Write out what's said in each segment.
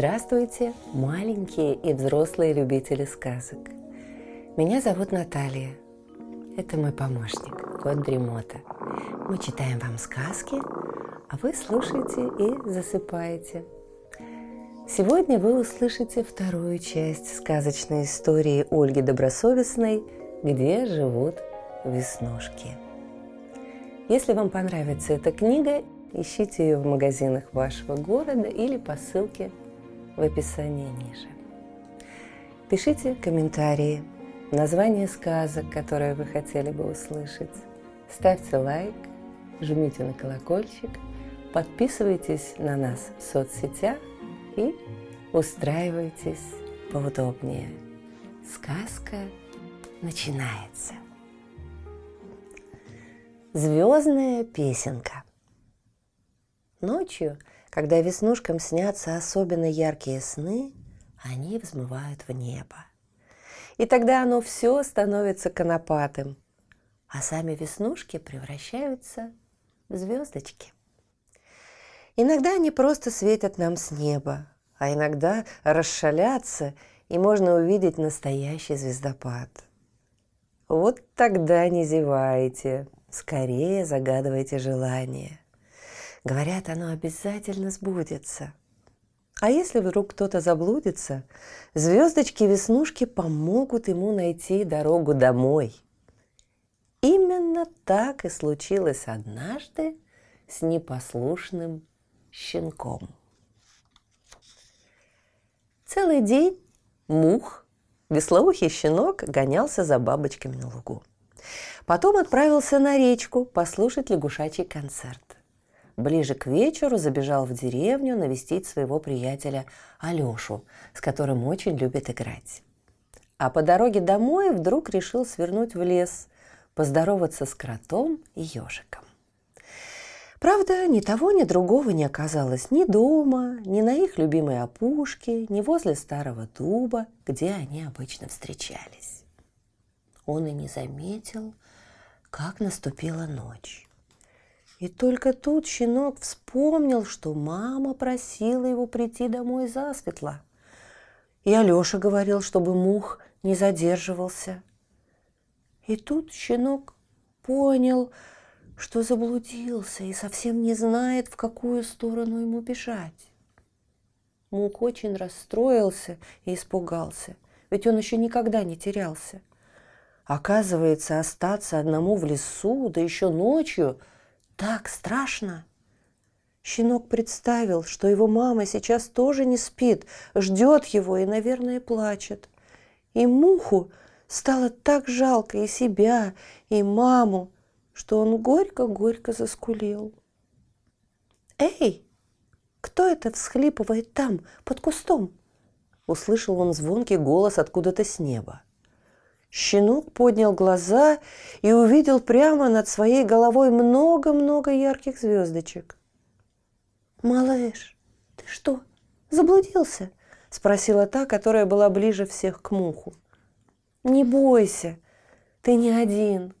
Здравствуйте, маленькие и взрослые любители сказок. Меня зовут Наталья. Это мой помощник, кот Дремота. Мы читаем вам сказки, а вы слушаете и засыпаете. Сегодня вы услышите вторую часть сказочной истории Ольги Добросовестной «Где живут веснушки». Если вам понравится эта книга, ищите ее в магазинах вашего города или по ссылке в описании ниже. Пишите комментарии, название сказок, которые вы хотели бы услышать. Ставьте лайк, жмите на колокольчик, подписывайтесь на нас в соцсетях и устраивайтесь поудобнее. Сказка начинается. Звездная песенка. Ночью, когда веснушкам снятся особенно яркие сны, они взмывают в небо. И тогда оно все становится конопатым, а сами веснушки превращаются в звездочки. Иногда они просто светят нам с неба, а иногда расшалятся, и можно увидеть настоящий звездопад. Вот тогда не зевайте, скорее загадывайте желание. Говорят, оно обязательно сбудется. А если вдруг кто-то заблудится, звездочки-веснушки помогут ему найти дорогу домой. Именно так и случилось однажды с непослушным щенком. Целый день мух, веслоухий щенок, гонялся за бабочками на лугу. Потом отправился на речку послушать лягушачий концерт. Ближе к вечеру забежал в деревню навестить своего приятеля Алешу, с которым очень любит играть. А по дороге домой вдруг решил свернуть в лес, поздороваться с кротом и ежиком. Правда, ни того, ни другого не оказалось ни дома, ни на их любимой опушке, ни возле старого дуба, где они обычно встречались. Он и не заметил, как наступила ночь. И только тут щенок вспомнил, что мама просила его прийти домой засветло. И Алеша говорил, чтобы мух не задерживался. И тут щенок понял, что заблудился и совсем не знает, в какую сторону ему бежать. Мук очень расстроился и испугался, ведь он еще никогда не терялся. Оказывается, остаться одному в лесу, да еще ночью – так страшно. Щенок представил, что его мама сейчас тоже не спит, ждет его и, наверное, плачет. И муху стало так жалко и себя, и маму, что он горько-горько заскулил. «Эй, кто это всхлипывает там, под кустом?» Услышал он звонкий голос откуда-то с неба. Щенок поднял глаза и увидел прямо над своей головой много-много ярких звездочек. «Малыш, ты что, заблудился?» – спросила та, которая была ближе всех к муху. «Не бойся, ты не один.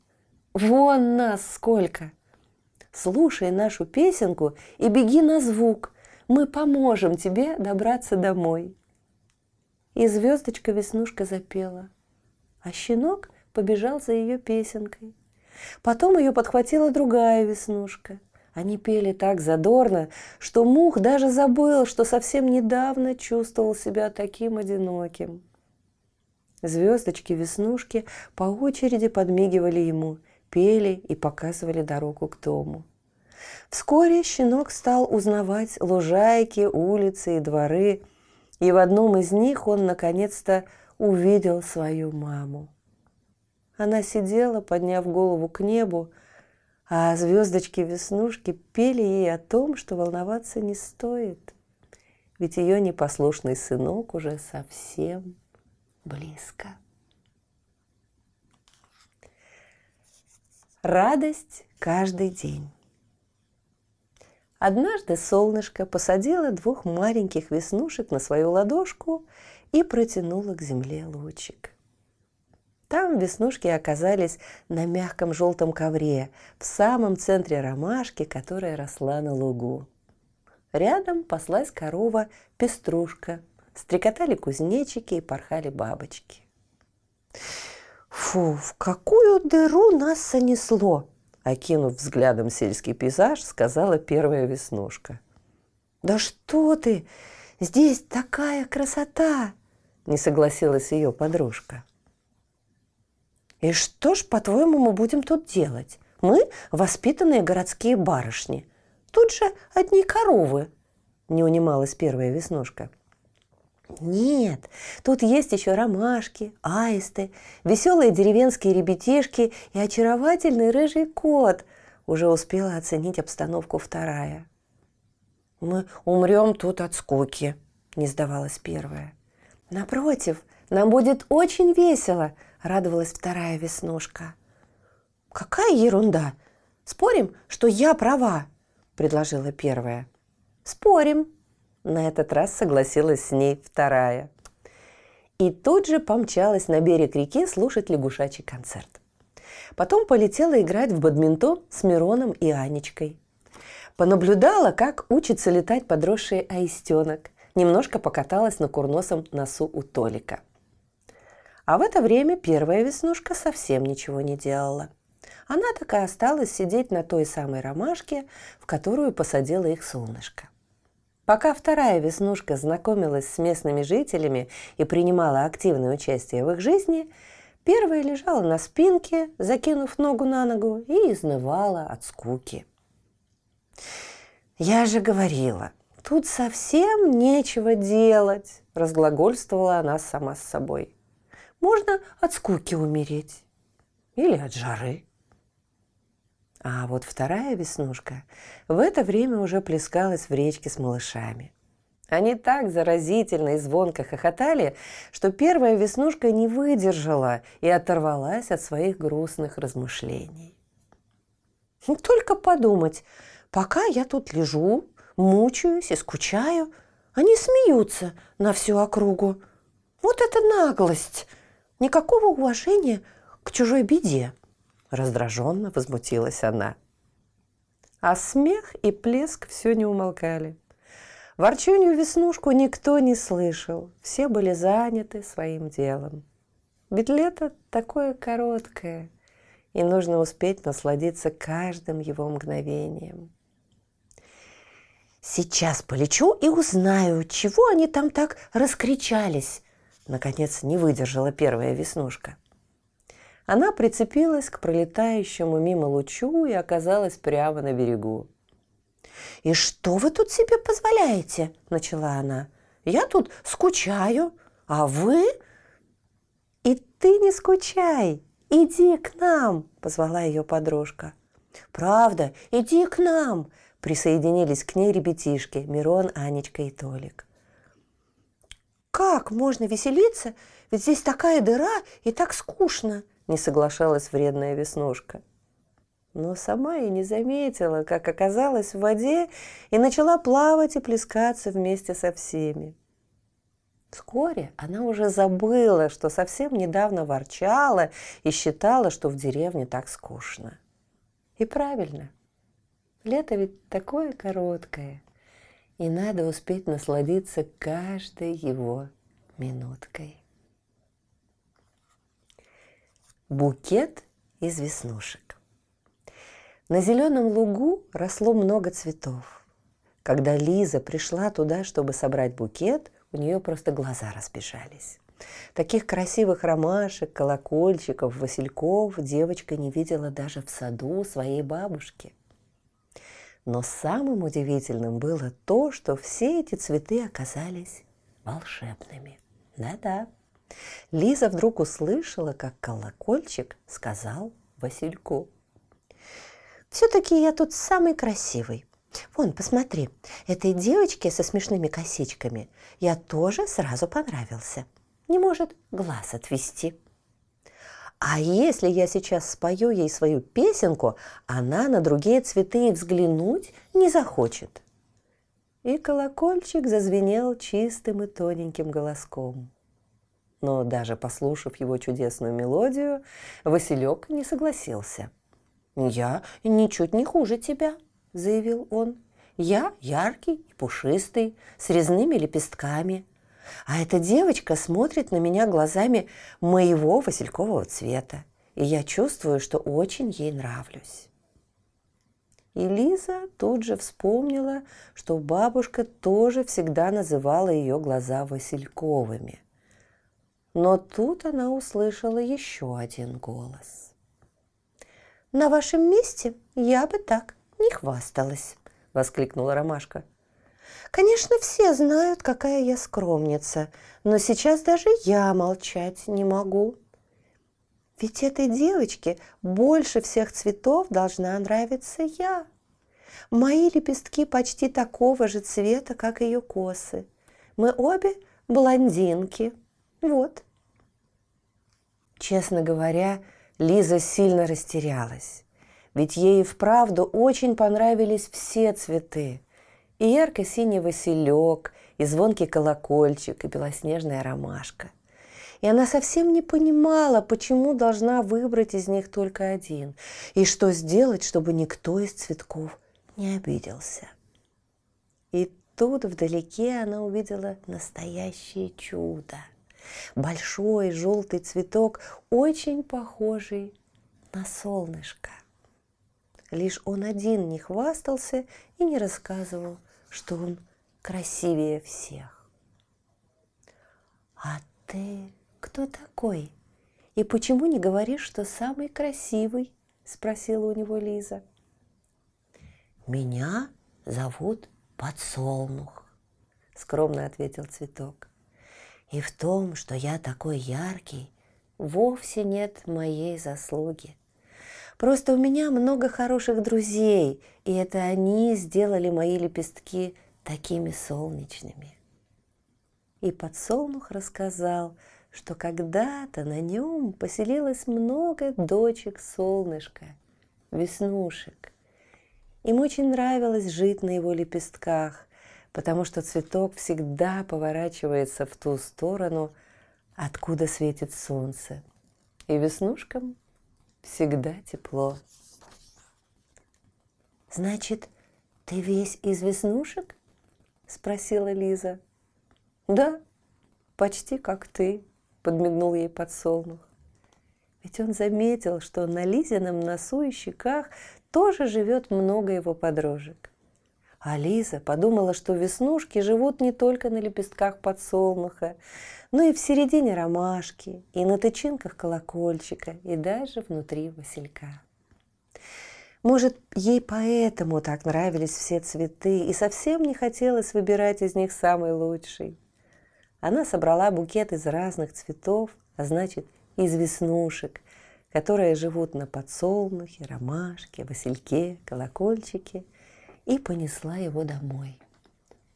Вон нас сколько!» Слушай нашу песенку и беги на звук. Мы поможем тебе добраться домой. И звездочка-веснушка запела – а щенок побежал за ее песенкой. Потом ее подхватила другая веснушка. Они пели так задорно, что мух даже забыл, что совсем недавно чувствовал себя таким одиноким. Звездочки-веснушки по очереди подмигивали ему, пели и показывали дорогу к дому. Вскоре щенок стал узнавать лужайки, улицы и дворы, и в одном из них он наконец-то увидел свою маму. Она сидела, подняв голову к небу, а звездочки-веснушки пели ей о том, что волноваться не стоит, ведь ее непослушный сынок уже совсем близко. Радость каждый день. Однажды солнышко посадило двух маленьких веснушек на свою ладошку и протянула к земле лучик. Там веснушки оказались на мягком желтом ковре, в самом центре ромашки, которая росла на лугу. Рядом паслась корова Пеструшка. Стрекотали кузнечики и порхали бабочки. «Фу, в какую дыру нас занесло!» Окинув взглядом сельский пейзаж, сказала первая веснушка. «Да что ты! Здесь такая красота!» Не согласилась ее подружка. «И что ж, по-твоему, мы будем тут делать? Мы воспитанные городские барышни. Тут же одни коровы!» Не унималась первая веснушка. Нет, тут есть еще ромашки, аисты, веселые деревенские ребятишки и очаровательный рыжий кот. Уже успела оценить обстановку вторая. «Мы умрем тут от скуки», – не сдавалась первая. «Напротив, нам будет очень весело», – радовалась вторая веснушка. «Какая ерунда! Спорим, что я права», – предложила первая. «Спорим», на этот раз согласилась с ней вторая. И тут же помчалась на берег реки слушать лягушачий концерт. Потом полетела играть в бадминтон с Мироном и Анечкой. Понаблюдала, как учится летать подросший аистенок. Немножко покаталась на курносом носу у Толика. А в это время первая веснушка совсем ничего не делала. Она так и осталась сидеть на той самой ромашке, в которую посадила их солнышко. Пока вторая веснушка знакомилась с местными жителями и принимала активное участие в их жизни, первая лежала на спинке, закинув ногу на ногу, и изнывала от скуки. «Я же говорила, тут совсем нечего делать», – разглагольствовала она сама с собой. «Можно от скуки умереть или от жары». А вот вторая веснушка в это время уже плескалась в речке с малышами. Они так заразительно и звонко хохотали, что первая веснушка не выдержала и оторвалась от своих грустных размышлений. «Ну, только подумать, пока я тут лежу, мучаюсь и скучаю, они смеются на всю округу. Вот это наглость! Никакого уважения к чужой беде!» Раздраженно возмутилась она. А смех и плеск все не умолкали. Ворчунью веснушку никто не слышал, все были заняты своим делом. Ведь лето такое короткое, и нужно успеть насладиться каждым его мгновением. «Сейчас полечу и узнаю, чего они там так раскричались», Наконец не выдержала первая веснушка. Она прицепилась к пролетающему мимо лучу и оказалась прямо на берегу. «И что вы тут себе позволяете?» – начала она. «Я тут скучаю, а вы...» «И ты не скучай, иди к нам!» – позвала ее подружка. «Правда, иди к нам!» – присоединились к ней ребятишки Мирон, Анечка и Толик. «Как можно веселиться? Ведь здесь такая дыра и так скучно!» Не соглашалась вредная веснушка. Но сама и не заметила, как оказалась в воде и начала плавать и плескаться вместе со всеми. Вскоре она уже забыла, что совсем недавно ворчала и считала, что в деревне так скучно. И правильно. Лето ведь такое короткое, и надо успеть насладиться каждой его минуткой. Букет из веснушек. На зеленом лугу росло много цветов. Когда Лиза пришла туда, чтобы собрать букет, у нее просто глаза разбежались. Таких красивых ромашек, колокольчиков, васильков девочка не видела даже в саду своей бабушки. Но самым удивительным было то, что все эти цветы оказались волшебными. Да-да, Лиза вдруг услышала, как колокольчик сказал Васильку. «Все-таки я тут самый красивый. Вон, посмотри, этой девочке со смешными косичками я тоже сразу понравился. Не может глаз отвести. А если я сейчас спою ей свою песенку, она на другие цветы взглянуть не захочет». И колокольчик зазвенел чистым и тоненьким голоском но даже послушав его чудесную мелодию, Василек не согласился. «Я ничуть не хуже тебя», – заявил он. Я яркий и пушистый, с резными лепестками. А эта девочка смотрит на меня глазами моего василькового цвета, и я чувствую, что очень ей нравлюсь. И Лиза тут же вспомнила, что бабушка тоже всегда называла ее глаза васильковыми. Но тут она услышала еще один голос. «На вашем месте я бы так не хвасталась», – воскликнула Ромашка. «Конечно, все знают, какая я скромница, но сейчас даже я молчать не могу. Ведь этой девочке больше всех цветов должна нравиться я. Мои лепестки почти такого же цвета, как ее косы. Мы обе блондинки. Вот. Честно говоря, Лиза сильно растерялась. Ведь ей вправду очень понравились все цветы. И ярко-синий василек, и звонкий колокольчик, и белоснежная ромашка – и она совсем не понимала, почему должна выбрать из них только один, и что сделать, чтобы никто из цветков не обиделся. И тут вдалеке она увидела настоящее чудо. Большой желтый цветок, очень похожий на солнышко. Лишь он один не хвастался и не рассказывал, что он красивее всех. А ты кто такой? И почему не говоришь, что самый красивый? Спросила у него Лиза. Меня зовут Подсолнух, скромно ответил цветок. И в том, что я такой яркий, вовсе нет моей заслуги. Просто у меня много хороших друзей, и это они сделали мои лепестки такими солнечными. И подсолнух рассказал, что когда-то на нем поселилось много дочек солнышка, веснушек. Им очень нравилось жить на его лепестках, потому что цветок всегда поворачивается в ту сторону, откуда светит солнце. И веснушкам всегда тепло. «Значит, ты весь из веснушек?» – спросила Лиза. «Да, почти как ты», подмигнул ей подсолнух. Ведь он заметил, что на Лизином носу и щеках тоже живет много его подружек. А Лиза подумала, что веснушки живут не только на лепестках подсолнуха, но и в середине ромашки, и на тычинках колокольчика, и даже внутри василька. Может, ей поэтому так нравились все цветы, и совсем не хотелось выбирать из них самый лучший. Она собрала букет из разных цветов, а значит, из веснушек, которые живут на подсолнухе, ромашке, васильке, колокольчике, и понесла его домой,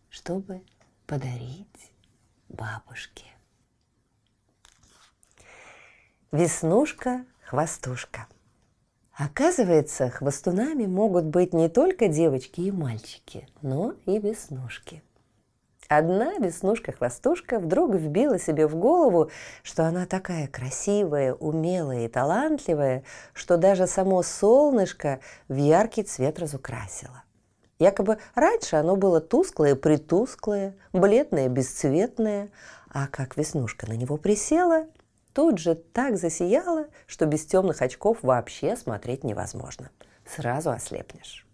чтобы подарить бабушке. Веснушка-хвостушка. Оказывается, хвостунами могут быть не только девочки и мальчики, но и веснушки – Одна веснушка-хвостушка вдруг вбила себе в голову, что она такая красивая, умелая и талантливая, что даже само солнышко в яркий цвет разукрасило. Якобы раньше оно было тусклое-притусклое, бледное-бесцветное, а как веснушка на него присела, тут же так засияло, что без темных очков вообще смотреть невозможно. Сразу ослепнешь.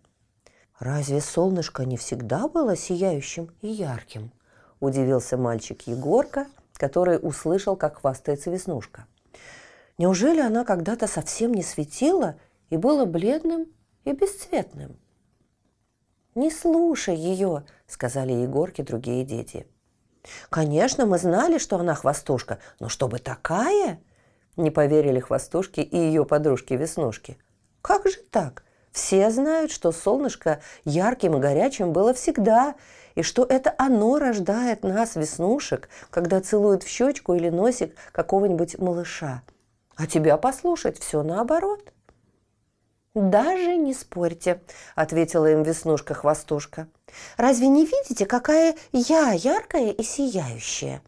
«Разве солнышко не всегда было сияющим и ярким?» – удивился мальчик Егорка, который услышал, как хвастается Веснушка. «Неужели она когда-то совсем не светила и была бледным и бесцветным?» «Не слушай ее», – сказали Егорке другие дети. «Конечно, мы знали, что она хвостушка, но чтобы такая?» Не поверили хвостушке и ее подружке-веснушке. «Как же так? Все знают, что солнышко ярким и горячим было всегда, и что это оно рождает нас, веснушек, когда целует в щечку или носик какого-нибудь малыша. А тебя послушать все наоборот. «Даже не спорьте», – ответила им Веснушка-хвостушка. «Разве не видите, какая я яркая и сияющая?»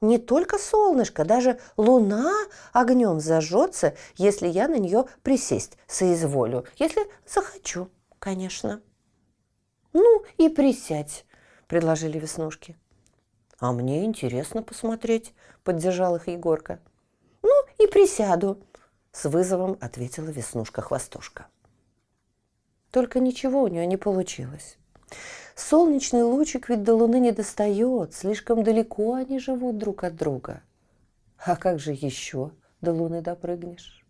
Не только солнышко, даже луна огнем зажжется, если я на нее присесть соизволю, если захочу, конечно. Ну и присядь, предложили Веснушки. А мне интересно посмотреть, поддержал их Егорка. Ну и присяду, с вызовом ответила Веснушка-хвостушка. Только ничего у нее не получилось. Солнечный лучик ведь до Луны не достает, слишком далеко они живут друг от друга. А как же еще до Луны допрыгнешь?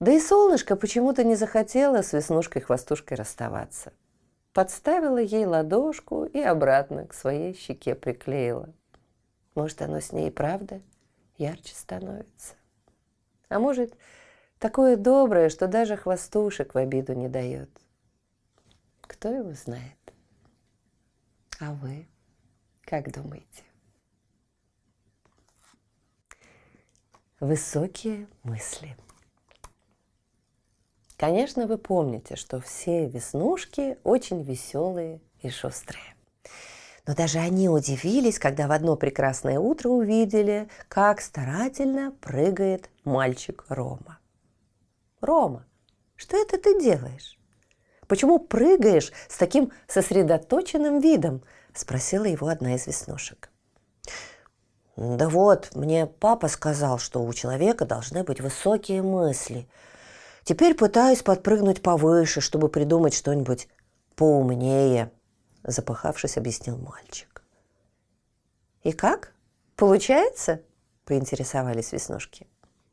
Да и солнышко почему-то не захотело с Веснушкой-хвостушкой расставаться. Подставила ей ладошку и обратно к своей щеке приклеила. Может, оно с ней правда ярче становится. А может, такое доброе, что даже хвостушек в обиду не дает. Кто его знает? А вы как думаете? Высокие мысли. Конечно, вы помните, что все веснушки очень веселые и шустрые. Но даже они удивились, когда в одно прекрасное утро увидели, как старательно прыгает мальчик Рома. «Рома, что это ты делаешь?» Почему прыгаешь с таким сосредоточенным видом?» – спросила его одна из веснушек. «Да вот, мне папа сказал, что у человека должны быть высокие мысли. Теперь пытаюсь подпрыгнуть повыше, чтобы придумать что-нибудь поумнее», – запыхавшись, объяснил мальчик. «И как? Получается?» – поинтересовались веснушки.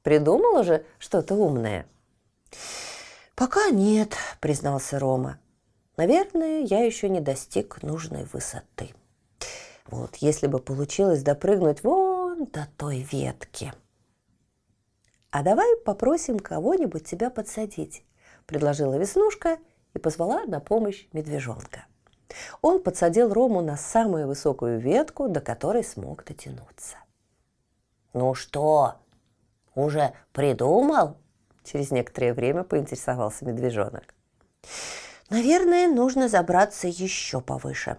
«Придумал уже что-то умное?» «Пока нет», — признался Рома. «Наверное, я еще не достиг нужной высоты. Вот, если бы получилось допрыгнуть вон до той ветки». «А давай попросим кого-нибудь тебя подсадить», — предложила Веснушка и позвала на помощь медвежонка. Он подсадил Рому на самую высокую ветку, до которой смог дотянуться. «Ну что, уже придумал?» Через некоторое время поинтересовался медвежонок. Наверное, нужно забраться еще повыше.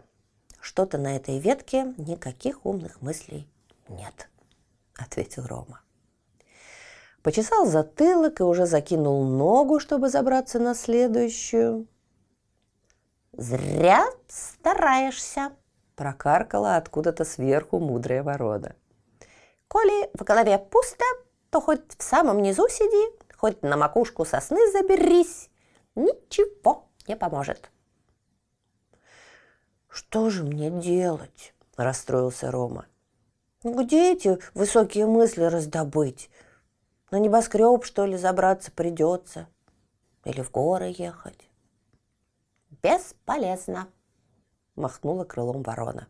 Что-то на этой ветке никаких умных мыслей нет, ответил Рома. Почесал затылок и уже закинул ногу, чтобы забраться на следующую. «Зря стараешься», – прокаркала откуда-то сверху мудрая ворона. «Коли в голове пусто, то хоть в самом низу сиди, хоть на макушку сосны заберись, ничего не поможет. «Что же мне делать?» – расстроился Рома. «Где эти высокие мысли раздобыть? На небоскреб, что ли, забраться придется? Или в горы ехать?» «Бесполезно», – махнула крылом ворона.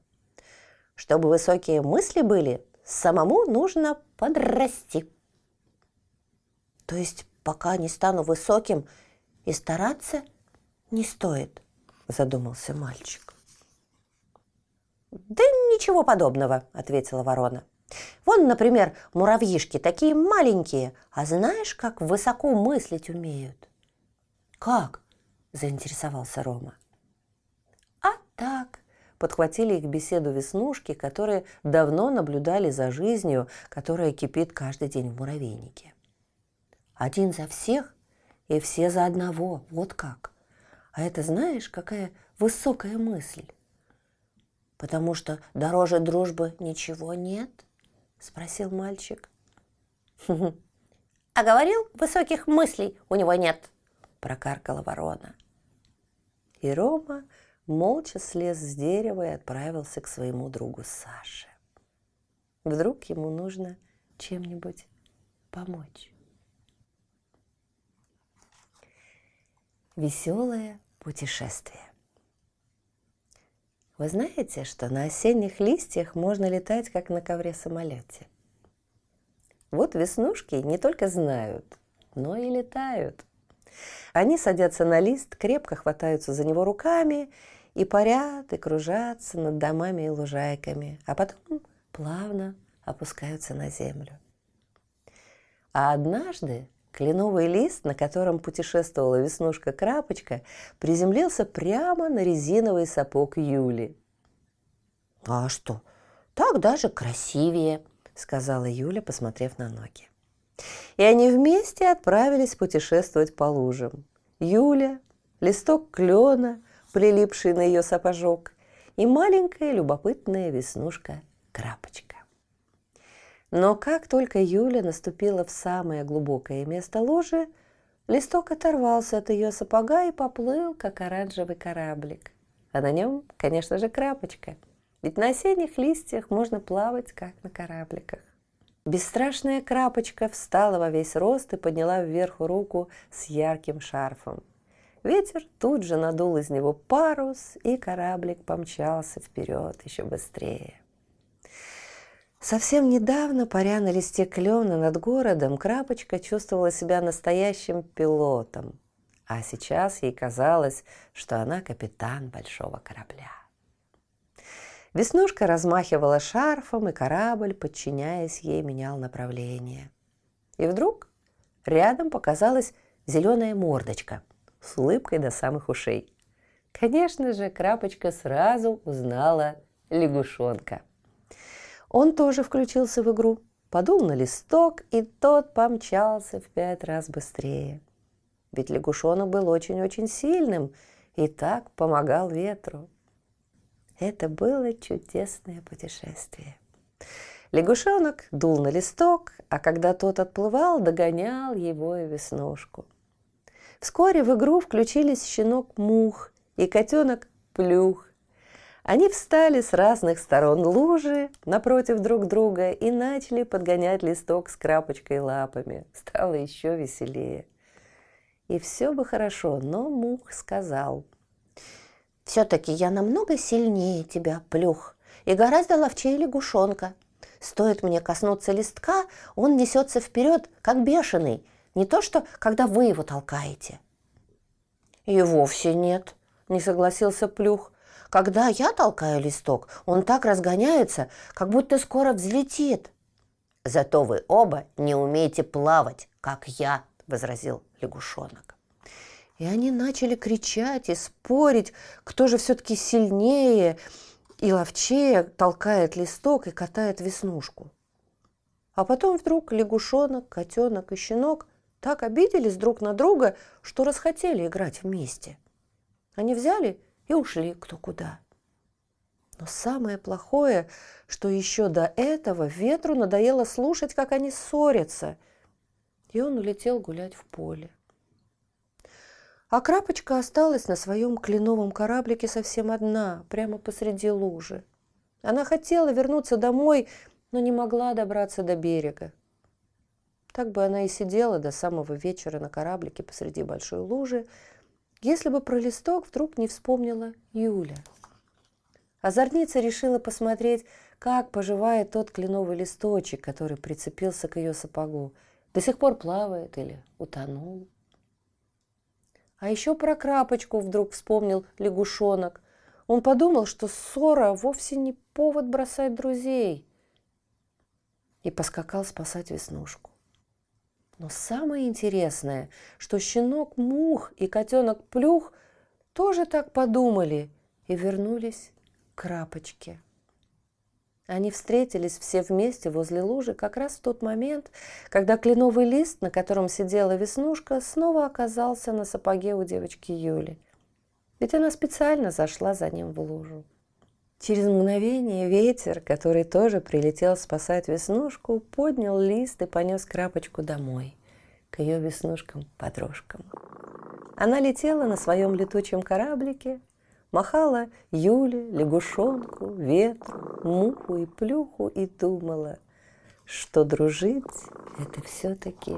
«Чтобы высокие мысли были, самому нужно подрасти». То есть пока не стану высоким и стараться не стоит, задумался мальчик. Да ничего подобного, ответила ворона. Вон, например, муравьишки такие маленькие, а знаешь, как высоко мыслить умеют? Как? Заинтересовался Рома. А так, подхватили их беседу веснушки, которые давно наблюдали за жизнью, которая кипит каждый день в муравейнике. Один за всех и все за одного. Вот как. А это знаешь, какая высокая мысль? Потому что дороже дружбы ничего нет? Спросил мальчик. А говорил, высоких мыслей у него нет, прокаркала ворона. И Рома молча слез с дерева и отправился к своему другу Саше. Вдруг ему нужно чем-нибудь помочь. Веселое путешествие. Вы знаете, что на осенних листьях можно летать, как на ковре-самолете? Вот веснушки не только знают, но и летают. Они садятся на лист, крепко хватаются за него руками и парят и кружатся над домами и лужайками, а потом плавно опускаются на землю. А однажды Кленовый лист, на котором путешествовала Веснушка-крапочка, приземлился прямо на резиновый сапог Юли. «А что, так даже красивее», — сказала Юля, посмотрев на ноги. И они вместе отправились путешествовать по лужам. Юля, листок клена, прилипший на ее сапожок, и маленькая любопытная веснушка Крапочка. Но как только Юля наступила в самое глубокое место ложи, листок оторвался от ее сапога и поплыл, как оранжевый кораблик. А на нем, конечно же, крапочка. Ведь на осенних листьях можно плавать, как на корабликах. Бесстрашная крапочка встала во весь рост и подняла вверх руку с ярким шарфом. Ветер тут же надул из него парус, и кораблик помчался вперед еще быстрее. Совсем недавно, паря на листе клена над городом, Крапочка чувствовала себя настоящим пилотом. А сейчас ей казалось, что она капитан большого корабля. Веснушка размахивала шарфом, и корабль, подчиняясь ей, менял направление. И вдруг рядом показалась зеленая мордочка с улыбкой до самых ушей. Конечно же, Крапочка сразу узнала лягушонка – он тоже включился в игру, подул на листок, и тот помчался в пять раз быстрее. Ведь лягушонок был очень-очень сильным и так помогал ветру. Это было чудесное путешествие. Лягушонок дул на листок, а когда тот отплывал, догонял его и веснушку. Вскоре в игру включились щенок Мух и котенок Плюх. Они встали с разных сторон лужи напротив друг друга и начали подгонять листок с крапочкой лапами. Стало еще веселее. И все бы хорошо, но Мух сказал. «Все-таки я намного сильнее тебя, Плюх, и гораздо ловчее лягушонка. Стоит мне коснуться листка, он несется вперед, как бешеный, не то что, когда вы его толкаете». «И вовсе нет», — не согласился Плюх. Когда я толкаю листок, он так разгоняется, как будто скоро взлетит. Зато вы оба не умеете плавать, как я, возразил лягушонок. И они начали кричать и спорить, кто же все-таки сильнее и ловчее толкает листок и катает веснушку. А потом вдруг лягушонок, котенок и щенок так обиделись друг на друга, что расхотели играть вместе. Они взяли и ушли кто куда. Но самое плохое, что еще до этого ветру надоело слушать, как они ссорятся, и он улетел гулять в поле. А Крапочка осталась на своем кленовом кораблике совсем одна, прямо посреди лужи. Она хотела вернуться домой, но не могла добраться до берега. Так бы она и сидела до самого вечера на кораблике посреди большой лужи, если бы про листок вдруг не вспомнила Юля. Озорница решила посмотреть, как поживает тот кленовый листочек, который прицепился к ее сапогу. До сих пор плавает или утонул. А еще про крапочку вдруг вспомнил лягушонок. Он подумал, что ссора вовсе не повод бросать друзей. И поскакал спасать Веснушку. Но самое интересное, что щенок Мух и котенок Плюх тоже так подумали и вернулись к крапочке. Они встретились все вместе возле лужи как раз в тот момент, когда кленовый лист, на котором сидела Веснушка, снова оказался на сапоге у девочки Юли. Ведь она специально зашла за ним в лужу. Через мгновение ветер, который тоже прилетел спасать Веснушку, поднял лист и понес крапочку домой, к ее веснушкам-подружкам. Она летела на своем летучем кораблике, махала Юле, лягушонку, ветру, муху и плюху и думала, что дружить – это все-таки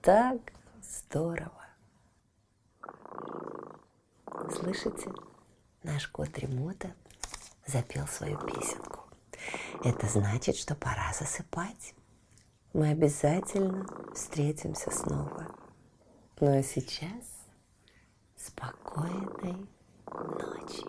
так здорово. Слышите, наш кот Ремота – запел свою песенку. Это значит, что пора засыпать. Мы обязательно встретимся снова. Ну а сейчас спокойной ночи.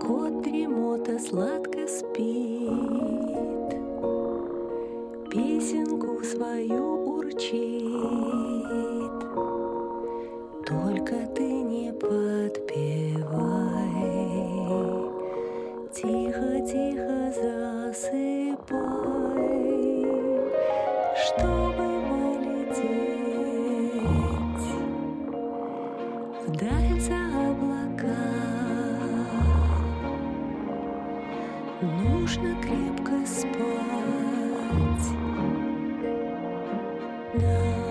Кот дремота сладко спит, песенку свою урчит. Только ты не подпевай, тихо-тихо засыпай, 的。